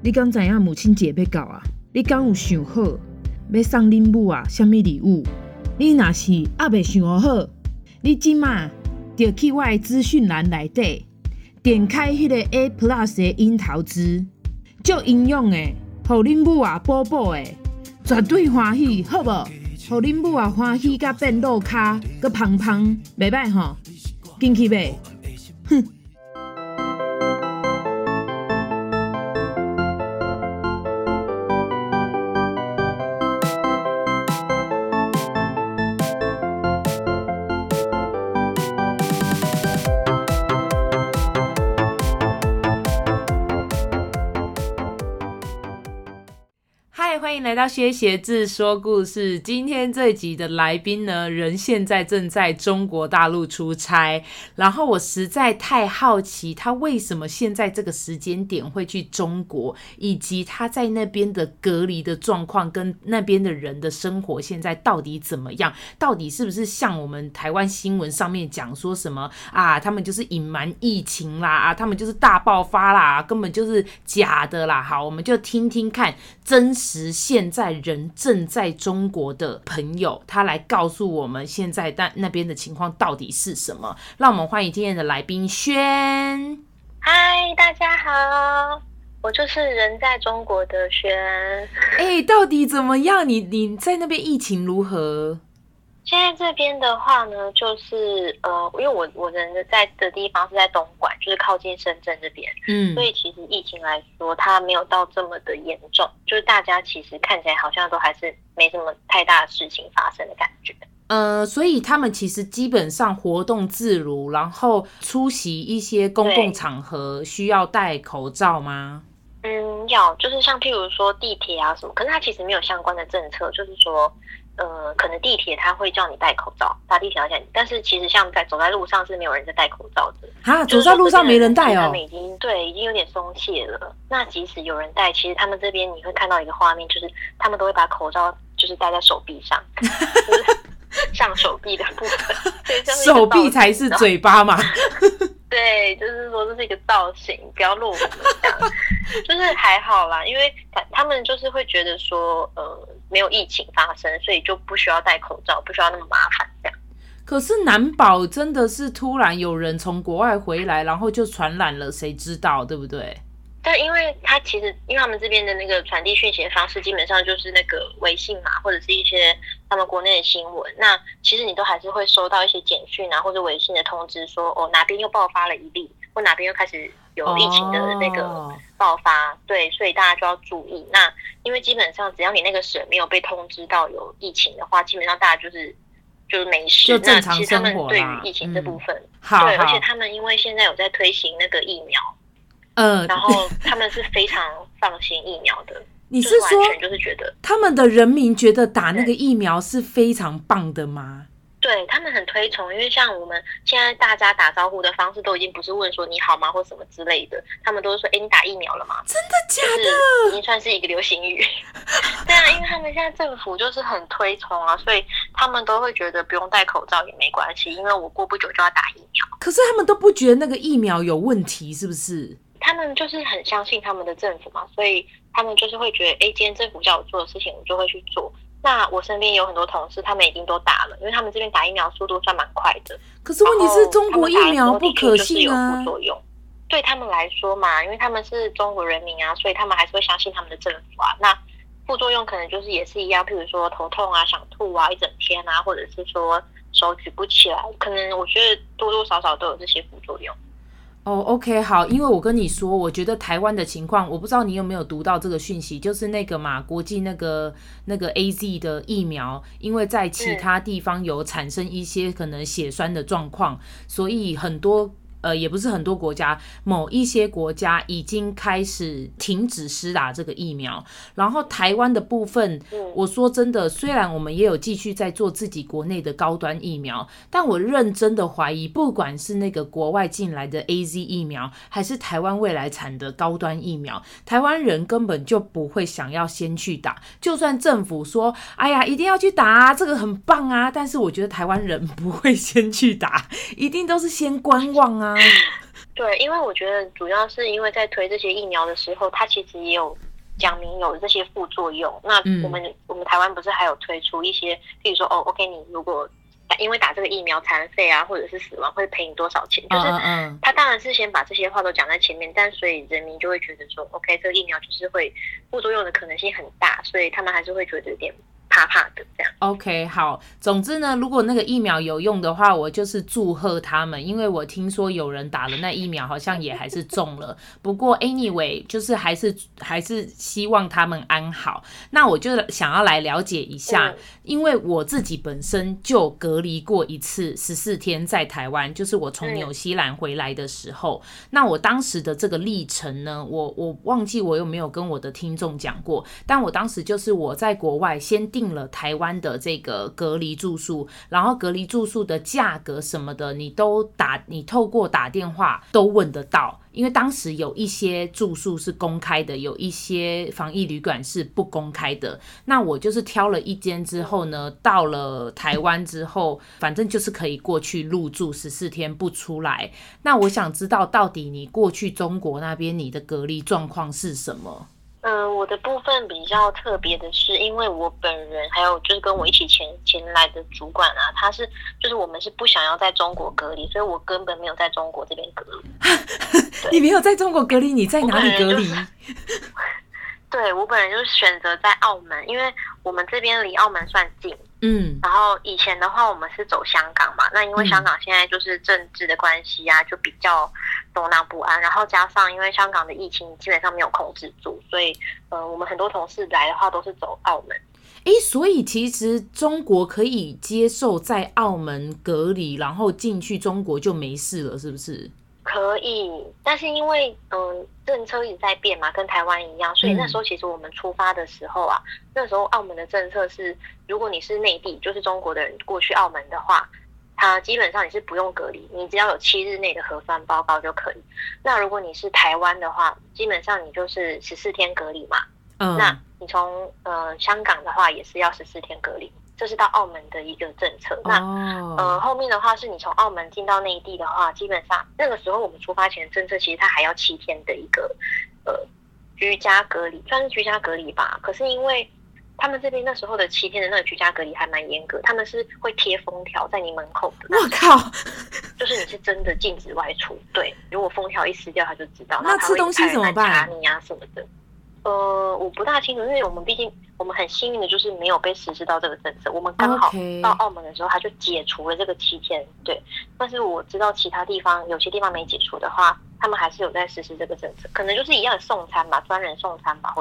你敢知影母亲节要到啊？你敢有想好要送恁母啊？啥物礼物？你若是还未想好，你即马就去我的资讯栏内底，点开迄个 A Plus 的樱桃汁，足营养的，互恁母啊补补的，绝对欢喜，好无？互恁母啊欢喜，甲变肉卡，阁胖胖，袂歹吼？紧去买，哼！迎来到薛协志说故事。今天这集的来宾呢，人现在正在中国大陆出差，然后我实在太好奇，他为什么现在这个时间点会去中国，以及他在那边的隔离的状况，跟那边的人的生活现在到底怎么样？到底是不是像我们台湾新闻上面讲说什么啊？他们就是隐瞒疫情啦，啊，他们就是大爆发啦，根本就是假的啦。好，我们就听听看真实。现在人正在中国的朋友，他来告诉我们现在但那边的情况到底是什么？让我们欢迎今天的来宾轩。嗨，大家好，我就是人在中国的轩。哎、欸，到底怎么样？你你在那边疫情如何？现在这边的话呢，就是呃，因为我我人的在的地方是在东莞，就是靠近深圳这边，嗯，所以其实疫情来说，它没有到这么的严重，就是大家其实看起来好像都还是没什么太大的事情发生的感觉。呃，所以他们其实基本上活动自如，然后出席一些公共场合需要戴口罩吗？嗯，要，就是像譬如说地铁啊什么，可是它其实没有相关的政策，就是说。呃，可能地铁他会叫你戴口罩，搭地铁要叫你，但是其实像在走在路上是没有人在戴口罩的啊，走在路上没人戴哦，他们已经对已经有点松懈了。那即使有人戴，其实他们这边你会看到一个画面，就是他们都会把口罩就是戴在手臂上，就是 上手臂的部分，手臂才是嘴巴嘛。对，就是说这是一个造型，不要露这样，就是还好啦，因为他他们就是会觉得说，呃，没有疫情发生，所以就不需要戴口罩，不需要那么麻烦这样。可是难保真的是突然有人从国外回来，然后就传染了，谁知道对不对？对，因为他其实，因为他们这边的那个传递讯息的方式，基本上就是那个微信嘛，或者是一些他们国内的新闻。那其实你都还是会收到一些简讯啊，或者微信的通知说，说哦哪边又爆发了一例，或哪边又开始有疫情的那个爆发。Oh. 对，所以大家就要注意。那因为基本上只要你那个省没有被通知到有疫情的话，基本上大家就是就是没事。就正常生活。那其实他们对于疫情这部分，嗯、好好对，而且他们因为现在有在推行那个疫苗。呃，然后他们是非常放心疫苗的。你是说，完全就是觉得他们的人民觉得打那个疫苗是非常棒的吗？对，他们很推崇，因为像我们现在大家打招呼的方式都已经不是问说你好吗或什么之类的，他们都是说，哎，你打疫苗了吗？真的假的？已经算是一个流行语。对啊，因为他们现在政府就是很推崇啊，所以他们都会觉得不用戴口罩也没关系，因为我过不久就要打疫苗。可是他们都不觉得那个疫苗有问题，是不是？他们就是很相信他们的政府嘛，所以他们就是会觉得，哎，今天政府叫我做的事情，我就会去做。那我身边有很多同事，他们已经都打了，因为他们这边打疫苗速度算蛮快的。可是问题是中国疫苗不可信啊。有副作用，对他们来说嘛，因为他们是中国人民啊，所以他们还是会相信他们的政府啊。那副作用可能就是也是一样，譬如说头痛啊、想吐啊一整天啊，或者是说手举不起来，可能我觉得多多少少都有这些副作用。哦、oh，OK，好，因为我跟你说，我觉得台湾的情况，我不知道你有没有读到这个讯息，就是那个嘛，国际那个那个 AZ 的疫苗，因为在其他地方有产生一些可能血栓的状况，所以很多。呃，也不是很多国家，某一些国家已经开始停止施打这个疫苗。然后台湾的部分，我说真的，虽然我们也有继续在做自己国内的高端疫苗，但我认真的怀疑，不管是那个国外进来的 AZ 疫苗，还是台湾未来产的高端疫苗，台湾人根本就不会想要先去打。就算政府说，哎呀，一定要去打啊，这个很棒啊，但是我觉得台湾人不会先去打，一定都是先观望啊。对，因为我觉得主要是因为在推这些疫苗的时候，它其实也有讲明有这些副作用。那我们、嗯、我们台湾不是还有推出一些，譬如说哦，OK，你如果因为打这个疫苗残废啊，或者是死亡，会赔你多少钱？就是他当然是先把这些话都讲在前面，但所以人民就会觉得说，OK，这个疫苗就是会副作用的可能性很大，所以他们还是会觉得有点。怕怕的这样。OK，好。总之呢，如果那个疫苗有用的话，我就是祝贺他们，因为我听说有人打了那疫苗，好像也还是中了。不过 anyway，就是还是还是希望他们安好。那我就想要来了解一下，因为我自己本身就隔离过一次十四天在台湾，就是我从纽西兰回来的时候。那我当时的这个历程呢，我我忘记我有没有跟我的听众讲过，但我当时就是我在国外先订了台湾的这个隔离住宿，然后隔离住宿的价格什么的，你都打，你透过打电话都问得到。因为当时有一些住宿是公开的，有一些防疫旅馆是不公开的。那我就是挑了一间之后呢，到了台湾之后，反正就是可以过去入住十四天不出来。那我想知道，到底你过去中国那边你的隔离状况是什么？嗯、呃，我的部分比较特别的是，因为我本人还有就是跟我一起前前来的主管啊，他是就是我们是不想要在中国隔离，所以我根本没有在中国这边隔离。你没有在中国隔离，你在哪里隔离？对，我本人就是选择在澳门，因为我们这边离澳门算近。嗯，然后以前的话，我们是走香港嘛，那因为香港现在就是政治的关系啊，就比较动荡不安。然后加上因为香港的疫情基本上没有控制住，所以呃，我们很多同事来的话都是走澳门。哎，所以其实中国可以接受在澳门隔离，然后进去中国就没事了，是不是？可以，但是因为嗯政策一直在变嘛，跟台湾一样，所以那时候其实我们出发的时候啊，嗯、那时候澳门的政策是，如果你是内地，就是中国的人过去澳门的话，他基本上你是不用隔离，你只要有七日内的核酸报告就可以。那如果你是台湾的话，基本上你就是十四天隔离嘛。嗯，那你从呃香港的话也是要十四天隔离。这是到澳门的一个政策。那、oh. 呃，后面的话是你从澳门进到内地的话，基本上那个时候我们出发前的政策，其实它还要七天的一个呃居家隔离，算是居家隔离吧。可是因为他们这边那时候的七天的那个居家隔离还蛮严格，他们是会贴封条在你门口的。我靠！就是你是真的禁止外出。对，如果封条一撕掉，他就知道。那吃东西怎么办？查你啊什么的。呃，我不大清楚，因为我们毕竟我们很幸运的就是没有被实施到这个政策，我们刚好到澳门的时候，他就解除了这个七天，对。但是我知道其他地方有些地方没解除的话，他们还是有在实施这个政策，可能就是一样的送餐吧，专人送餐吧。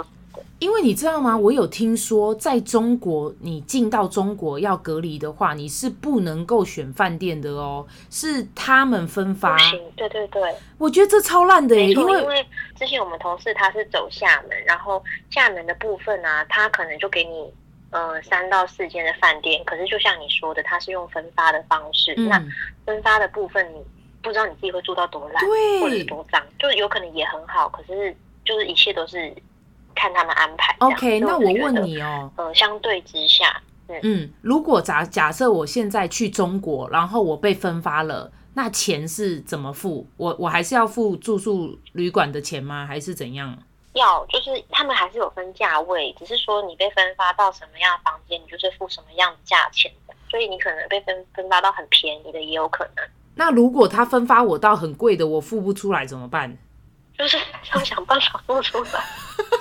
因为你知道吗？我有听说，在中国，你进到中国要隔离的话，你是不能够选饭店的哦，是他们分发。对对对，我觉得这超烂的耶，因为因为之前我们同事他是走厦门，然后厦门的部分啊，他可能就给你呃三到四间的饭店，可是就像你说的，他是用分发的方式，嗯、那分发的部分你不知道你自己会住到多烂，对，或者是多脏，就有可能也很好，可是就是一切都是。看他们安排。OK，那我问你哦，呃，相对之下，嗯，嗯，如果假假设我现在去中国，然后我被分发了，那钱是怎么付？我我还是要付住宿旅馆的钱吗？还是怎样？要，就是他们还是有分价位，只是说你被分发到什么样的房间，你就是付什么样的价钱的。所以你可能被分分发到很便宜的，也有可能。那如果他分发我到很贵的，我付不出来怎么办？就是要想办法付出来。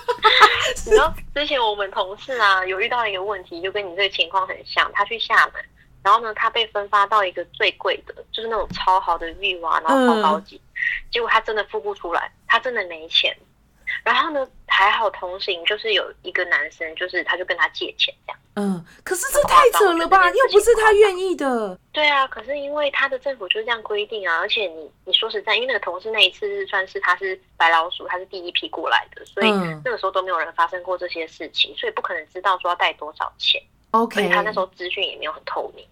你知道之前我们同事啊，有遇到一个问题，就跟你这个情况很像。他去厦门，然后呢，他被分发到一个最贵的，就是那种超好的 view 啊，然后超高级，结果他真的付不出来，他真的没钱。然后呢，还好同行就是有一个男生，就是他就跟他借钱这样。嗯，可是这太扯了吧？又不是他愿意的。对啊，可是因为他的政府就是这样规定啊，而且你你说实在，因为那个同事那一次是算是他是白老鼠，他是第一批过来的，所以那个时候都没有人发生过这些事情，所以不可能知道说要带多少钱。OK，他那时候资讯也没有很透明。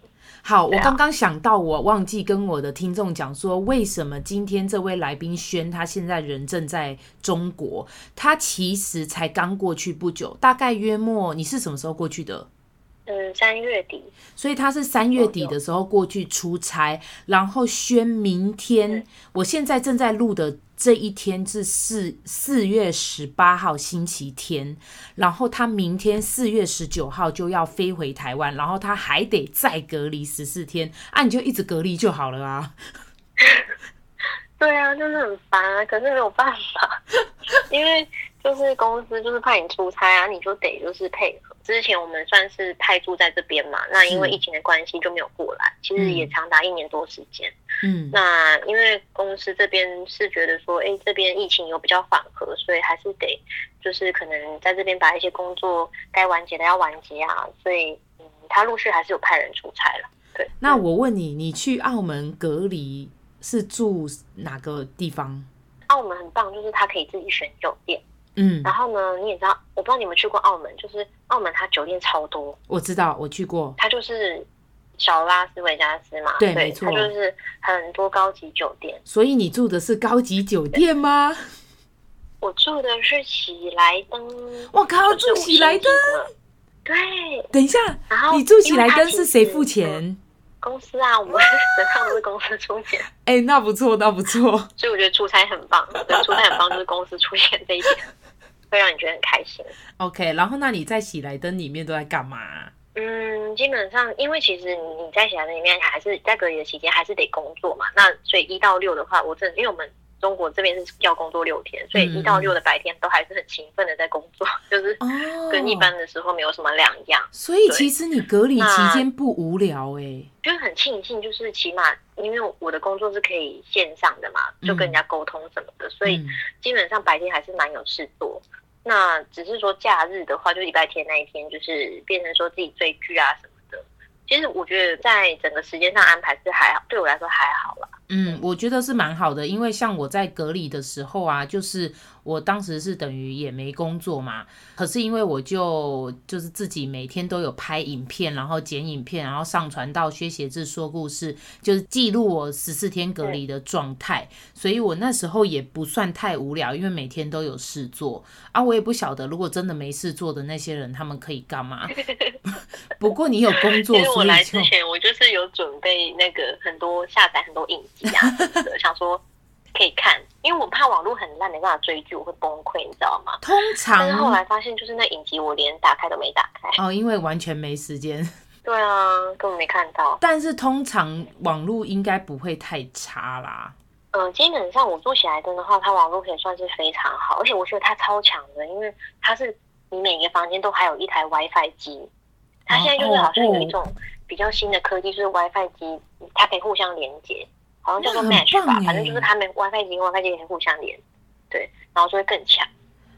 好，我刚刚想到，我忘记跟我的听众讲说，为什么今天这位来宾轩他现在人正在中国，他其实才刚过去不久，大概约莫，你是什么时候过去的？嗯，三月底。所以他是三月底的时候过去出差，然后宣明天，我现在正在录的这一天是四四月十八号星期天，然后他明天四月十九号就要飞回台湾，然后他还得再隔离十四天，啊，你就一直隔离就好了啊。对啊，就是很烦啊，可是没有办法，因为就是公司就是派你出差啊，你就得就是配合。之前我们算是派驻在这边嘛，那因为疫情的关系就没有过来，其实也长达一年多时间。嗯，那因为公司这边是觉得说，哎，这边疫情有比较缓和，所以还是得就是可能在这边把一些工作该完结的要完结啊，所以嗯，他陆续还是有派人出差了。对，那我问你，你去澳门隔离？是住哪个地方？澳门很棒，就是他可以自己选酒店。嗯，然后呢，你也知道，我不知道你们去过澳门，就是澳门它酒店超多。我知道，我去过。它就是小拉斯维加斯嘛，对，对没错，它就是很多高级酒店。所以你住的是高级酒店吗？我住的是喜来登。我靠，住喜来登？对。等一下，然后你住喜来登是谁付钱？公司啊，我们 整趟都是公司出钱。哎、欸，那不错，那不错。所以我觉得出差很棒，对，出差很棒，就是公司出钱这一点会让你觉得很开心。OK，然后那你在喜来登里面都在干嘛？嗯，基本上因为其实你在喜来登里面还是在隔离的期间还是得工作嘛。那所以一到六的话，我真的因为我们。中国这边是要工作六天，所以一到六的白天都还是很勤奋的在工作，嗯、就是跟一般的时候没有什么两样。所以其实你隔离期间不无聊哎、欸，就是很庆幸，就是起码因为我的工作是可以线上的嘛，就跟人家沟通什么的，嗯、所以基本上白天还是蛮有事做。那只是说假日的话，就礼拜天那一天，就是变成说自己追剧啊什么的。其实我觉得在整个时间上安排是还好，对我来说还好啦。嗯，我觉得是蛮好的，因为像我在隔离的时候啊，就是。我当时是等于也没工作嘛，可是因为我就就是自己每天都有拍影片，然后剪影片，然后上传到薛协志说故事，就是记录我十四天隔离的状态，所以我那时候也不算太无聊，因为每天都有事做啊。我也不晓得如果真的没事做的那些人，他们可以干嘛？不过你有工作，所以我来之前我就是有准备那个很多下载很多影集啊，想说。可以看，因为我怕网络很烂，没办法追剧，我会崩溃，你知道吗？通常，但是后来发现，就是那影集我连打开都没打开哦，因为完全没时间。对啊，根本没看到。但是通常网络应该不会太差啦。嗯、呃，基本上我住喜来登的话，它网络可以算是非常好，而且我觉得它超强的，因为它是你每个房间都还有一台 WiFi 机。它现在就是好像有一种比较新的科技，就是 WiFi 机，它可以互相连接。好像叫做 Match 吧，反正就是他们 WiFi 机跟 WiFi 机也互相连，对，然后就会更强。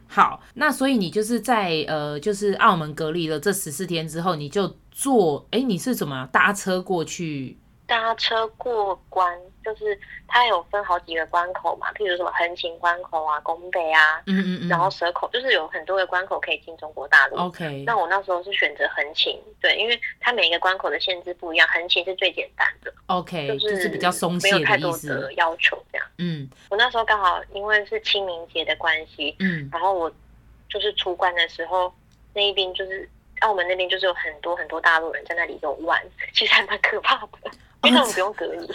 好，那所以你就是在呃，就是澳门隔离了这十四天之后，你就坐，哎，你是怎么搭车过去？搭车过关，就是它有分好几个关口嘛，譬如什么横琴关口啊、拱北啊，嗯嗯嗯，然后蛇口，就是有很多个关口可以进中国大陆。OK，那我那时候是选择横琴，对，因为它每一个关口的限制不一样，横琴是最简单的。OK，就是，就是比较松懈，没有太多的要求这样。嗯，我那时候刚好因为是清明节的关系，嗯，然后我就是出关的时候，那一边就是澳门那边就是有很多很多大陆人在那里游玩，其实还蛮可怕的。因为他们不用隔离，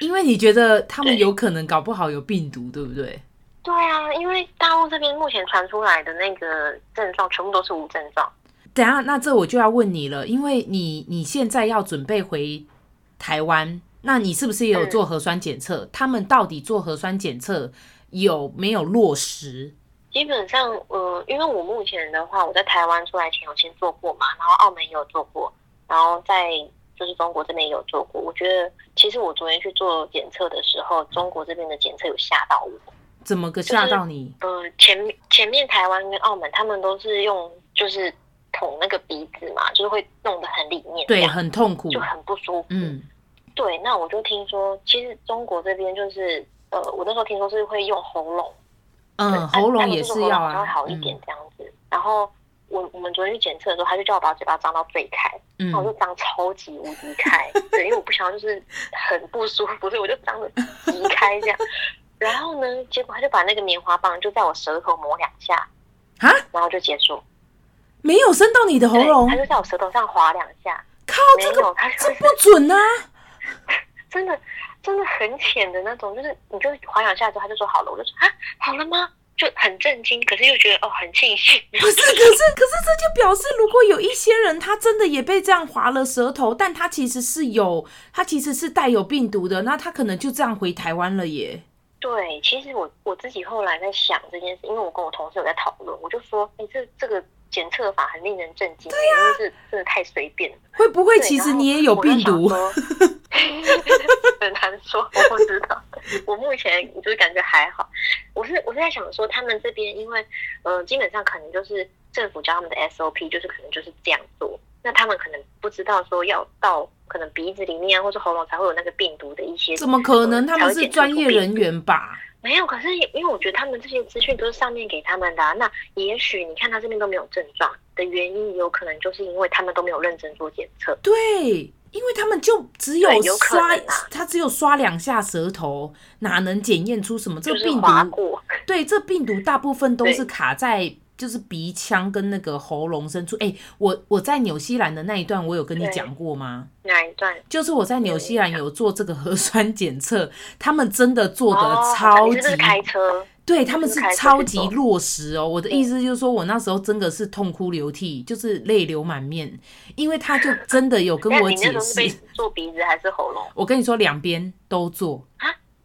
因为你觉得他们有可能搞不好有病毒，对，对不对？对啊，因为大陆这边目前传出来的那个症状全部都是无症状。等下，那这我就要问你了，因为你你现在要准备回台湾，那你是不是也有做核酸检测？嗯、他们到底做核酸检测有没有落实？基本上，呃，因为我目前的话，我在台湾出来前有先做过嘛，然后澳门也有做过，然后在。就是中国这边也有做过，我觉得其实我昨天去做检测的时候，中国这边的检测有吓到我。怎么个吓到你？就是、呃，前前面台湾跟澳门他们都是用就是捅那个鼻子嘛，就是会弄得很里面，对，很痛苦，就很不舒服。嗯，对。那我就听说，其实中国这边就是呃，我那时候听说是会用喉咙，嗯，喉咙也是要啊，会好一点这样子。嗯、然后我我们昨天去检测的时候，他就叫我把嘴巴张到最开。然后我就张超级无敌开，对，因为我不想要就是很不舒服，所以我就张的极开这样。然后呢，结果他就把那个棉花棒就在我舌头磨两下，啊，然后就结束。没有伸到你的喉咙，他就在我舌头上划两下。靠，这个没有，他这不准啊！真的真的很浅的那种，就是你就划两下之后，他就说好了，我就说啊，好了吗？就很震惊，可是又觉得哦，很庆幸。不是，可是可是这就表示，如果有一些人他真的也被这样划了舌头，但他其实是有，他其实是带有病毒的，那他可能就这样回台湾了耶。对，其实我我自己后来在想这件事，因为我跟我同事有在讨论，我就说，哎，这这个检测法很令人震惊，对为是真的太随便了。会不会其实你也有病毒？很难说，我不知道。我目前就是感觉还好。我是我是在想说，他们这边因为呃，基本上可能就是政府教他们的 SOP，就是可能就是这样做。那他们可能不知道说要到可能鼻子里面啊，或者喉咙才会有那个病毒的一些。怎么可能？他们是专业人员吧？没有，可是因为我觉得他们这些资讯都是上面给他们的啊。那也许你看他这边都没有症状的原因，有可能就是因为他们都没有认真做检测。对。因为他们就只有刷，有他只有刷两下舌头，哪能检验出什么？这个病毒，对，这病毒大部分都是卡在就是鼻腔跟那个喉咙深处。哎，我我在纽西兰的那一段，我有跟你讲过吗？哪一段？就是我在纽西兰有做这个核酸检测，他们真的做的超级。哦、开车。对，他们是超级落实哦，我的意思就是说，我那时候真的是痛哭流涕，就是泪流满面，因为他就真的有跟我解释，做鼻子还是喉咙？我跟你说，两边都做。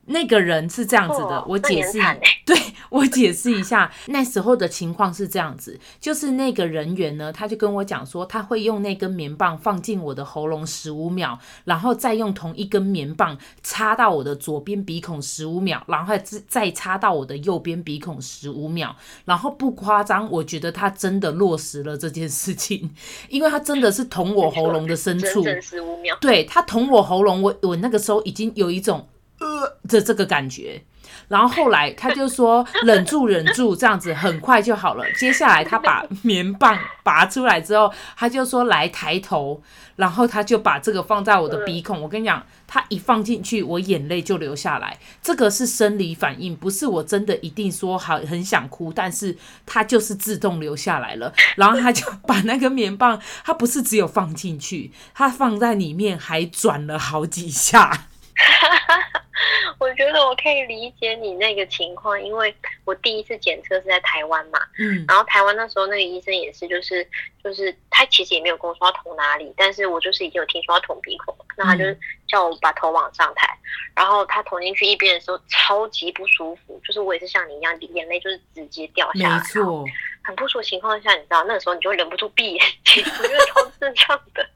那个人是这样子的，我解释，对，我解释一下，那时候的情况是这样子，就是那个人员呢，他就跟我讲说，他会用那根棉棒放进我的喉咙十五秒，然后再用同一根棉棒插到我的左边鼻孔十五秒，然后再再插到我的右边鼻孔十五秒，然后不夸张，我觉得他真的落实了这件事情，因为他真的是捅我喉咙的深处，十五秒，对，他捅我喉咙，我我那个时候已经有一种。呃，的这个感觉，然后后来他就说忍住忍住，这样子很快就好了。接下来他把棉棒拔出来之后，他就说来抬头，然后他就把这个放在我的鼻孔。我跟你讲，他一放进去，我眼泪就流下来。这个是生理反应，不是我真的一定说好很想哭，但是他就是自动流下来了。然后他就把那个棉棒，他不是只有放进去，他放在里面还转了好几下。我觉得我可以理解你那个情况，因为我第一次检测是在台湾嘛，嗯，然后台湾那时候那个医生也是，就是就是他其实也没有跟我说要捅哪里，但是我就是已经有听说要捅鼻孔，那他就叫我把头往上抬，然后他捅进去一边的时候超级不舒服，就是我也是像你一样，眼泪就是直接掉下来，没错，很不舒服的情况下，你知道那个时候你就会忍不住闭眼睛，我觉得超智障的。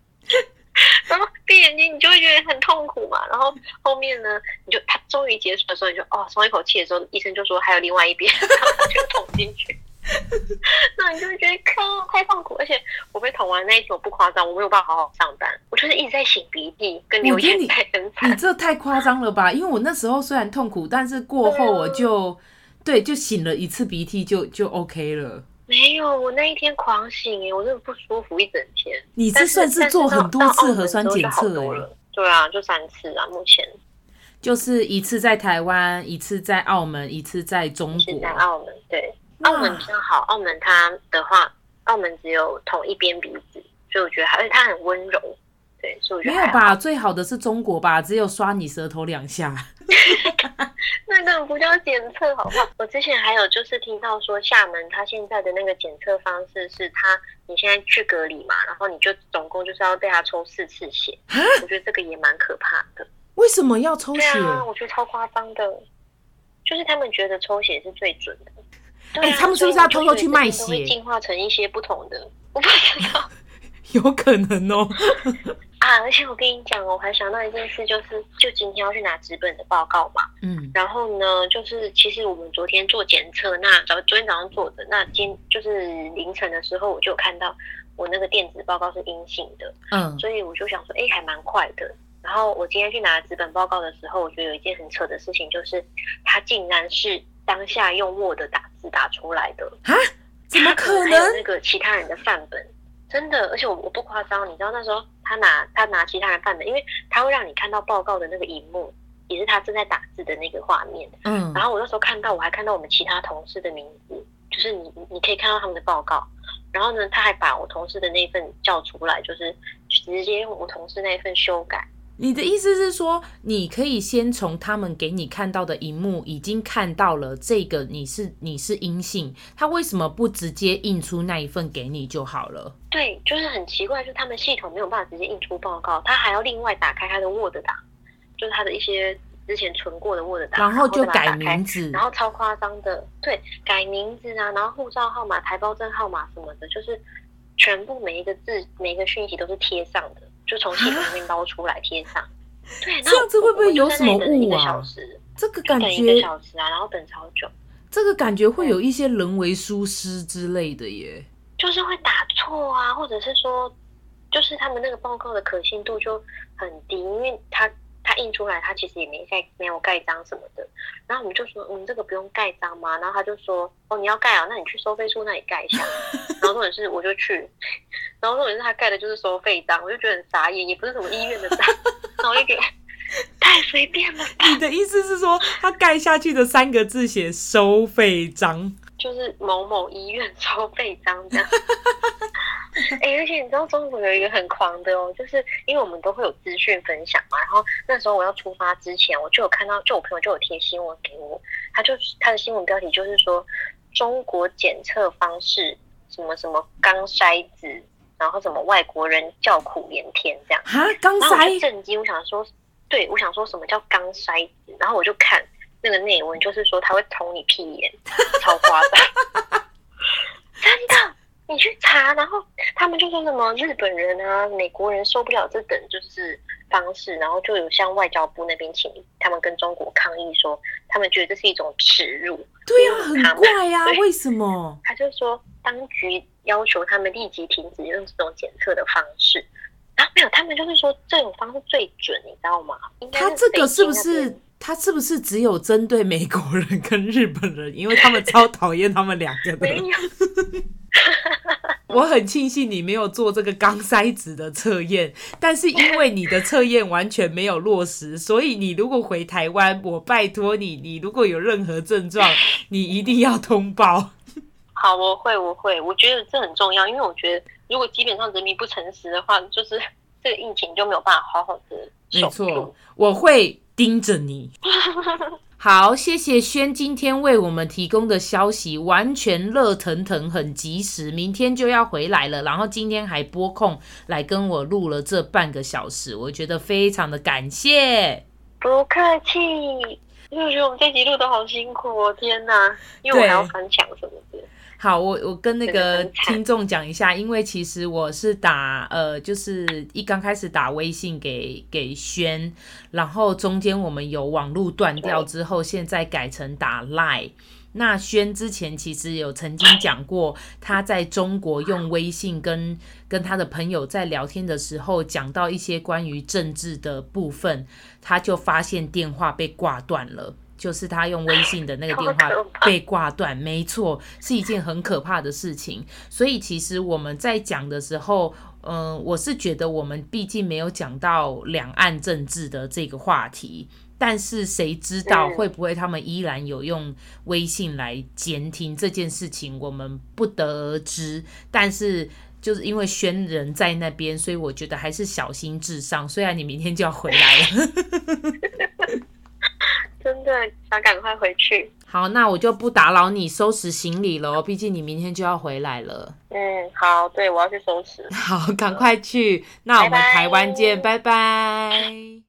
然后闭眼睛，你就会觉得很痛苦嘛。然后后面呢，你就他终于结束的时候，你就哦松一口气的时候，医生就说还有另外一边，然后就捅进去。那你就会觉得靠太痛苦，而且我被捅完那一天，我不夸张，我没有办法好好上班，我就是一直在擤鼻涕跟流眼泪，很惨。你这太夸张了吧？因为我那时候虽然痛苦，但是过后我就对，就擤了一次鼻涕就就 OK 了。没有，我那一天狂醒哎，我真的不舒服一整天。你这算是做很多次核酸检测了？对啊，就三次啊，目前就是一次在台湾，一次在澳门，一次在中国。在澳门，对，澳门比较好。澳门它的话，澳门只有同一边鼻子，所以我觉得还，而且它很温柔。对，所以我觉得没有吧？最好的是中国吧？只有刷你舌头两下。那个不叫检测，好不好？我之前还有就是听到说，厦门他现在的那个检测方式是他，你现在去隔离嘛，然后你就总共就是要被他抽四次血。我觉得这个也蛮可怕的。为什么要抽血？对啊，我觉得超夸张的，就是他们觉得抽血是最准的。对啊，欸，他们是不是要偷偷去卖血？会进化成一些不同的，我不知道，有可能哦。啊！而且我跟你讲哦，我还想到一件事，就是就今天要去拿纸本的报告嘛。嗯。然后呢，就是其实我们昨天做检测，那早昨天早上做的，那今就是凌晨的时候，我就看到我那个电子报告是阴性的。嗯。所以我就想说，哎，还蛮快的。然后我今天去拿纸本报告的时候，我觉得有一件很扯的事情，就是它竟然是当下用 Word 打字打出来的啊？怎么可能？还有那个其他人的范本。真的，而且我我不夸张，你知道那时候他拿他拿其他人范本，因为他会让你看到报告的那个荧幕，也是他正在打字的那个画面。嗯，然后我那时候看到，我还看到我们其他同事的名字，就是你你可以看到他们的报告，然后呢，他还把我同事的那份叫出来，就是直接用我同事那份修改。你的意思是说，你可以先从他们给你看到的荧幕已经看到了这个你是你是阴性，他为什么不直接印出那一份给你就好了？对，就是很奇怪，就是他们系统没有办法直接印出报告，他还要另外打开他的 Word 档，就是他的一些之前存过的 Word 档，然后就改名字，然后超夸张的，对，改名字啊，然后护照号码、台胞证号码什么的，就是全部每一个字、每一个讯息都是贴上的。就从系统里面捞出来贴上，对，这样子会不会有什么误啊？这个感觉等一个小时啊，然后等超久，这个感觉会有一些人为疏失之类的耶，就是会打错啊，或者是说，就是他们那个报告的可信度就很低，因为他。他印出来，他其实也没盖，没有盖章什么的。然后我们就说，嗯，这个不用盖章吗？然后他就说，哦，你要盖啊，那你去收费处那里盖一下。然后重点是，我就去，然后重点是他盖的就是收费章，我就觉得很傻眼，也不是什么医院的章，然后我就觉得太随便了。你的意思是说，他盖下去的三个字写收费章，就是某某医院收费章这样。哎、欸，而且你知道中国有一个很狂的哦，就是因为我们都会有资讯分享嘛，然后那时候我要出发之前，我就有看到，就我朋友就有贴新闻给我，他就他的新闻标题就是说中国检测方式什么什么钢筛子，然后什么外国人叫苦连天这样啊，钢筛震惊，我想说，对，我想说什么叫钢筛子，然后我就看那个内文，就是说他会捅你屁眼，超夸张，真的。你去查，然后他们就说什么日本人啊、美国人受不了这等就是方式，然后就有向外交部那边请他们跟中国抗议说，他们觉得这是一种耻辱。对呀、啊，很怪呀、啊，为什么？他就说当局要求他们立即停止用这种检测的方式。啊，没有，他们就是说这种方式最准，你知道吗？他这个是不是？他是不是只有针对美国人跟日本人？因为他们超讨厌他们两个的。没有。我很庆幸你没有做这个钢塞子的测验，但是因为你的测验完全没有落实，所以你如果回台湾，我拜托你，你如果有任何症状，你一定要通报。好，我会，我会，我觉得这很重要，因为我觉得如果基本上人民不诚实的话，就是这个疫情就没有办法好好的。没错，我会。盯着你，好，谢谢轩今天为我们提供的消息，完全热腾腾，很及时。明天就要回来了，然后今天还拨空来跟我录了这半个小时，我觉得非常的感谢。不客气，因为我觉得我们这集录的好辛苦哦，天哪，因为我还要翻墙什么的。好，我我跟那个听众讲一下，因为其实我是打呃，就是一刚开始打微信给给轩，然后中间我们有网络断掉之后，现在改成打 Line。那轩之前其实有曾经讲过，他在中国用微信跟跟他的朋友在聊天的时候，讲到一些关于政治的部分，他就发现电话被挂断了。就是他用微信的那个电话被挂断，没错，是一件很可怕的事情。所以其实我们在讲的时候，嗯、呃，我是觉得我们毕竟没有讲到两岸政治的这个话题，但是谁知道会不会他们依然有用微信来监听这件事情，我们不得而知。但是就是因为宣人在那边，所以我觉得还是小心至上。虽然你明天就要回来了。真的想赶快回去。好，那我就不打扰你收拾行李了，毕竟你明天就要回来了。嗯，好，对，我要去收拾。好，赶快去。那我们台湾见，拜拜。拜拜。